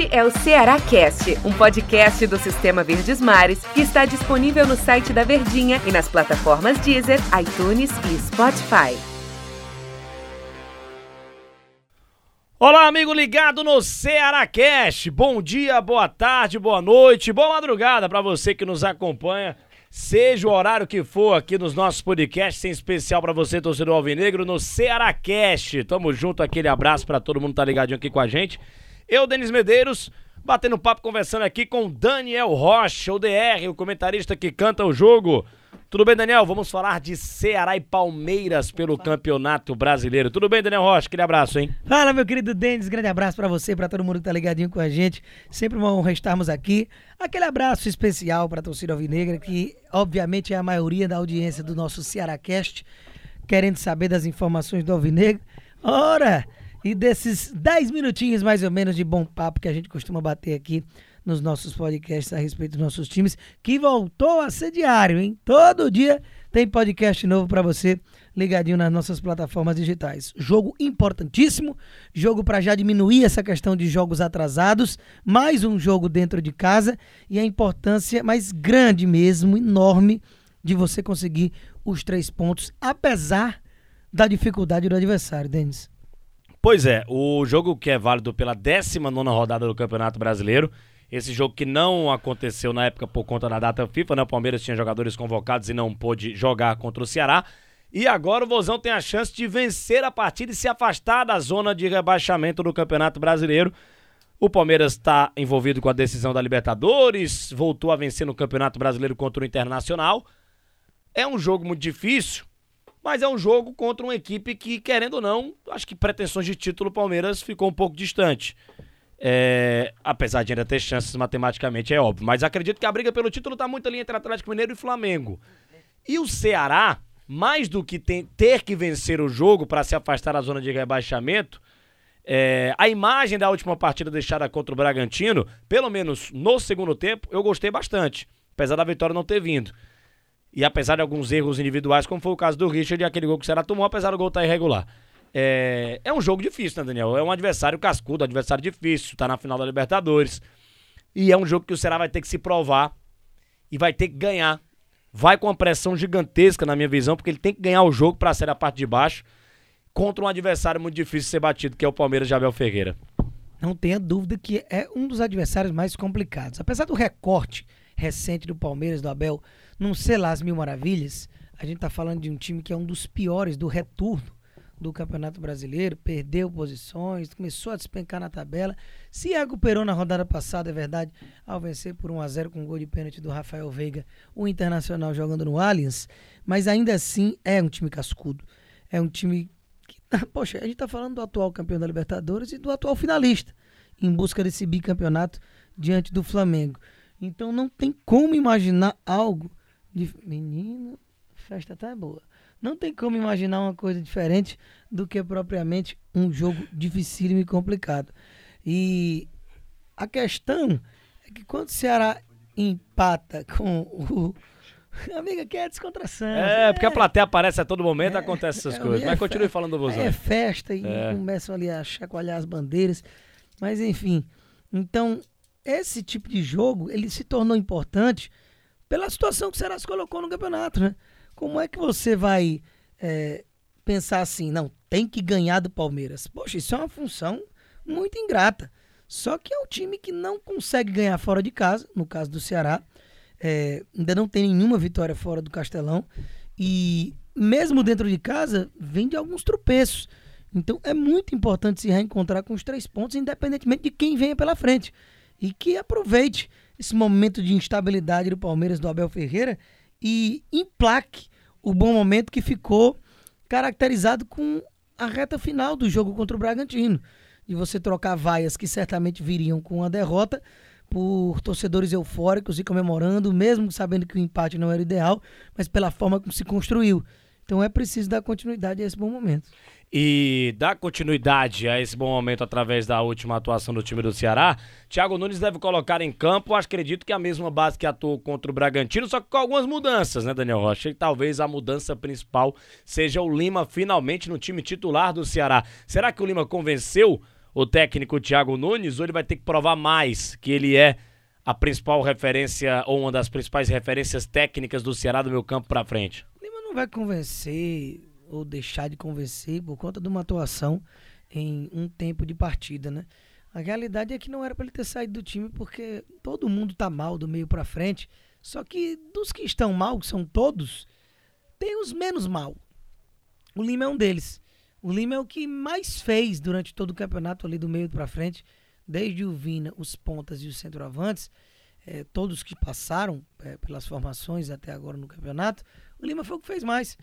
Este é o Ceará Cast, um podcast do Sistema Verdes Mares que está disponível no site da Verdinha e nas plataformas Deezer, iTunes e Spotify. Olá, amigo ligado no Ceará Cast. Bom dia, boa tarde, boa noite, boa madrugada para você que nos acompanha. Seja o horário que for aqui nos nossos podcasts, em especial para você, torcedor alvinegro, no Ceará Cast. Tamo junto, aquele abraço para todo mundo que tá ligadinho aqui com a gente. Eu, Denis Medeiros, batendo papo, conversando aqui com Daniel Rocha, o DR, o comentarista que canta o jogo. Tudo bem, Daniel? Vamos falar de Ceará e Palmeiras pelo Campeonato Brasileiro. Tudo bem, Daniel Rocha? Aquele abraço, hein? Fala, meu querido Denis. Grande abraço para você, para todo mundo que tá ligadinho com a gente. Sempre uma honra estarmos aqui. Aquele abraço especial para a torcida alvinegra, que obviamente é a maioria da audiência do nosso Cearacast, querendo saber das informações do alvinegro. Ora, e desses 10 minutinhos mais ou menos de bom papo que a gente costuma bater aqui nos nossos podcasts a respeito dos nossos times, que voltou a ser diário, hein? Todo dia tem podcast novo para você ligadinho nas nossas plataformas digitais. Jogo importantíssimo, jogo para já diminuir essa questão de jogos atrasados, mais um jogo dentro de casa e a importância mais grande mesmo, enorme, de você conseguir os três pontos, apesar da dificuldade do adversário, Denis. Pois é, o jogo que é válido pela 19 rodada do Campeonato Brasileiro, esse jogo que não aconteceu na época por conta da data FIFA, né? O Palmeiras tinha jogadores convocados e não pôde jogar contra o Ceará. E agora o Vozão tem a chance de vencer a partida e se afastar da zona de rebaixamento do Campeonato Brasileiro. O Palmeiras está envolvido com a decisão da Libertadores, voltou a vencer no Campeonato Brasileiro contra o Internacional. É um jogo muito difícil, mas é um jogo contra uma equipe que, querendo ou não, acho que pretensões de título Palmeiras ficou um pouco distante. É, apesar de ainda ter chances matematicamente, é óbvio. Mas acredito que a briga pelo título está muito ali entre Atlético Mineiro e Flamengo. E o Ceará, mais do que tem, ter que vencer o jogo para se afastar da zona de rebaixamento, é, a imagem da última partida deixada contra o Bragantino, pelo menos no segundo tempo, eu gostei bastante. Apesar da vitória não ter vindo. E apesar de alguns erros individuais, como foi o caso do Richard e aquele gol que o Ceará tomou, apesar do gol estar tá irregular. É, é um jogo difícil, né, Daniel? É um adversário cascudo, adversário difícil, tá na final da Libertadores. E é um jogo que o Ceará vai ter que se provar e vai ter que ganhar. Vai com uma pressão gigantesca, na minha visão, porque ele tem que ganhar o jogo para ser a parte de baixo contra um adversário muito difícil de ser batido, que é o Palmeiras de Abel Ferreira. Não tenha dúvida que é um dos adversários mais complicados. Apesar do recorte recente do Palmeiras, do Abel, não ser lá as mil maravilhas, a gente tá falando de um time que é um dos piores do retorno do Campeonato Brasileiro, perdeu posições, começou a despencar na tabela. Se recuperou na rodada passada, é verdade, ao vencer por 1 a 0 com um gol de pênalti do Rafael Veiga, o Internacional jogando no Allianz, mas ainda assim é um time cascudo. É um time que, poxa, a gente está falando do atual campeão da Libertadores e do atual finalista, em busca desse bicampeonato diante do Flamengo. Então não tem como imaginar algo de menino, festa tá boa não tem como imaginar uma coisa diferente do que propriamente um jogo dificílimo e complicado. E a questão é que quando o Ceará empata com o. Amiga, que é descontração. É, porque a plateia aparece a todo momento, é, acontece essas é, coisas. Mas é continue falando do É festa e é. começam ali a chacoalhar as bandeiras. Mas enfim. Então, esse tipo de jogo, ele se tornou importante pela situação que o Ceará se colocou no campeonato, né? Como é que você vai é, pensar assim, não, tem que ganhar do Palmeiras? Poxa, isso é uma função muito ingrata. Só que é um time que não consegue ganhar fora de casa, no caso do Ceará. É, ainda não tem nenhuma vitória fora do Castelão. E mesmo dentro de casa, vem de alguns tropeços. Então é muito importante se reencontrar com os três pontos, independentemente de quem venha pela frente. E que aproveite esse momento de instabilidade do Palmeiras do Abel Ferreira e emplaque o bom momento que ficou caracterizado com a reta final do jogo contra o Bragantino. De você trocar vaias que certamente viriam com a derrota por torcedores eufóricos e comemorando, mesmo sabendo que o empate não era ideal, mas pela forma como se construiu. Então é preciso dar continuidade a esse bom momento e dar continuidade a esse bom momento através da última atuação do time do Ceará, Thiago Nunes deve colocar em campo, acredito que a mesma base que atuou contra o Bragantino, só que com algumas mudanças, né, Daniel Rocha? E talvez a mudança principal seja o Lima finalmente no time titular do Ceará. Será que o Lima convenceu o técnico Thiago Nunes ou ele vai ter que provar mais que ele é a principal referência ou uma das principais referências técnicas do Ceará do meu campo para frente? Lima não vai convencer ou deixar de convencer por conta de uma atuação em um tempo de partida, né? A realidade é que não era para ele ter saído do time porque todo mundo tá mal do meio para frente. Só que dos que estão mal, que são todos, tem os menos mal. O Lima é um deles. O Lima é o que mais fez durante todo o campeonato ali do meio para frente, desde o Vina, os pontas e os centroavantes, é, todos que passaram é, pelas formações até agora no campeonato, o Lima foi o que fez mais.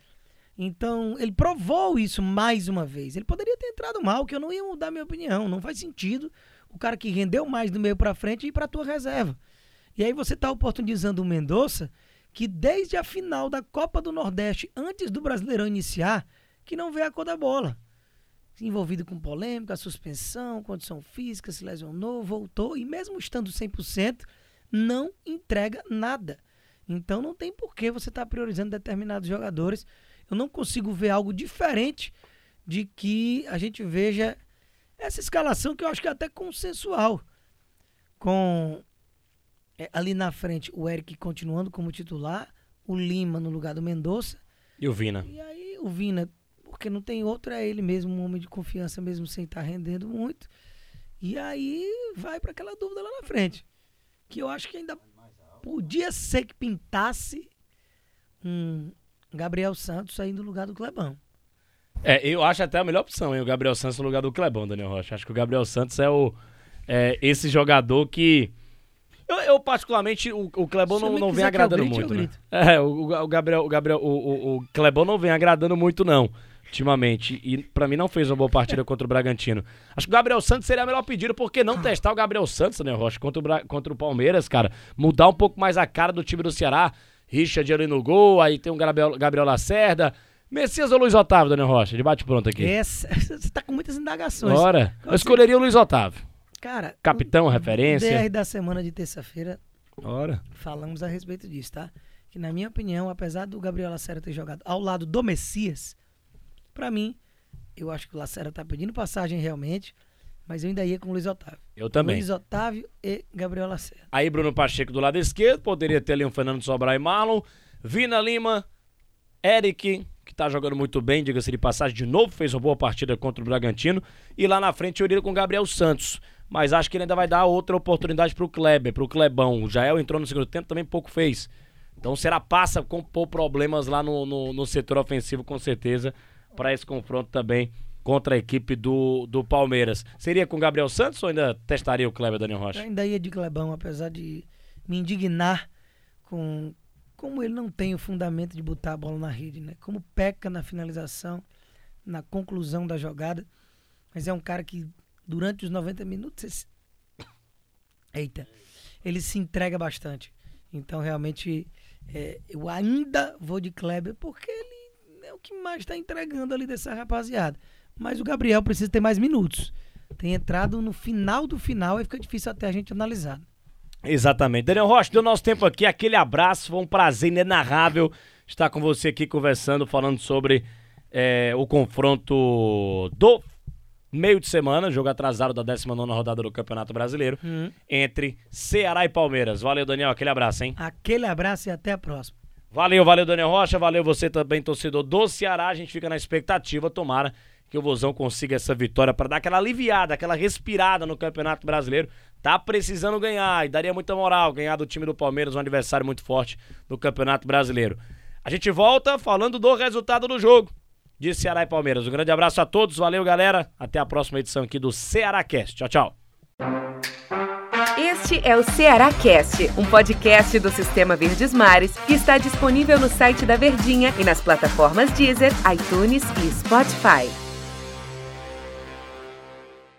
Então, ele provou isso mais uma vez. Ele poderia ter entrado mal, que eu não ia mudar minha opinião. Não faz sentido o cara que rendeu mais do meio para frente ir para tua reserva. E aí você está oportunizando o Mendonça, que desde a final da Copa do Nordeste, antes do Brasileirão iniciar, que não vê a cor da bola. Envolvido com polêmica, suspensão, condição física, se lesionou, voltou e mesmo estando 100%, não entrega nada. Então não tem por que você estar tá priorizando determinados jogadores eu não consigo ver algo diferente de que a gente veja essa escalação que eu acho que é até consensual. Com é, ali na frente o Eric continuando como titular, o Lima no lugar do Mendonça. E o Vina. E aí o Vina, porque não tem outro, é ele mesmo, um homem de confiança mesmo sem estar tá rendendo muito. E aí vai para aquela dúvida lá na frente. Que eu acho que ainda podia ser que pintasse um, Gabriel Santos saindo no lugar do Clebão. É, eu acho até a melhor opção, hein? O Gabriel Santos no lugar do Clebão, Daniel Rocha. Acho que o Gabriel Santos é o é, esse jogador que. Eu, eu particularmente, o, o Clebão não, não vem agradando grite, muito. Né? É, o, o, Gabriel, o, Gabriel o, o, o Clebão não vem agradando muito, não, ultimamente. E para mim não fez uma boa partida contra o Bragantino. Acho que o Gabriel Santos seria a melhor pedida, porque não testar o Gabriel Santos, Daniel Rocha, contra o, contra o Palmeiras, cara. Mudar um pouco mais a cara do time do Ceará. Richard ali no gol, aí tem o Gabriel, Gabriel Lacerda. Messias ou Luiz Otávio, Daniel Rocha? De bate pronto aqui. Essa, você tá com muitas indagações. Ora, eu escolheria o Luiz Otávio. Cara, capitão, referência. DR da semana de terça-feira. Ora. Falamos a respeito disso, tá? Que na minha opinião, apesar do Gabriel Lacerda ter jogado ao lado do Messias, para mim, eu acho que o Lacerda tá pedindo passagem realmente. Mas eu ainda ia com o Luiz Otávio. Eu também. Luiz Otávio e Gabriel Lacerda. Aí Bruno Pacheco do lado esquerdo, poderia ter ali um Fernando Sobral e Marlon. Vina Lima, Eric, que tá jogando muito bem, diga-se de passagem, de novo fez uma boa partida contra o Bragantino. E lá na frente eu iria com Gabriel Santos. Mas acho que ele ainda vai dar outra oportunidade pro Kleber, pro Clebão. O Jael entrou no segundo tempo, também pouco fez. Então será passa com problemas lá no, no, no setor ofensivo, com certeza, para esse confronto também contra a equipe do, do Palmeiras. Seria com Gabriel Santos ou ainda testaria o Kleber Daniel Rocha? Eu ainda ia de Clebão, apesar de me indignar com como ele não tem o fundamento de botar a bola na rede, né? Como peca na finalização, na conclusão da jogada. Mas é um cara que durante os 90 minutos Eita. Ele se entrega bastante. Então realmente é, eu ainda vou de Kleber porque ele é o que mais está entregando ali dessa rapaziada. Mas o Gabriel precisa ter mais minutos. Tem entrado no final do final e fica difícil até a gente analisar. Exatamente. Daniel Rocha, deu nosso tempo aqui. Aquele abraço, foi um prazer inenarrável estar com você aqui conversando, falando sobre é, o confronto do meio de semana, jogo atrasado da 19 rodada do Campeonato Brasileiro, uhum. entre Ceará e Palmeiras. Valeu, Daniel. Aquele abraço, hein? Aquele abraço e até a próxima. Valeu, valeu, Daniel Rocha. Valeu você também, torcedor do Ceará. A gente fica na expectativa, tomara que o Vozão consiga essa vitória para dar aquela aliviada, aquela respirada no Campeonato Brasileiro. Tá precisando ganhar e daria muita moral ganhar do time do Palmeiras, um adversário muito forte no Campeonato Brasileiro. A gente volta falando do resultado do jogo de Ceará e Palmeiras. Um grande abraço a todos, valeu galera. Até a próxima edição aqui do Ceará Cast. Tchau, tchau. Este é o Ceará Cast, um podcast do Sistema Verdes Mares que está disponível no site da Verdinha e nas plataformas Deezer, iTunes e Spotify.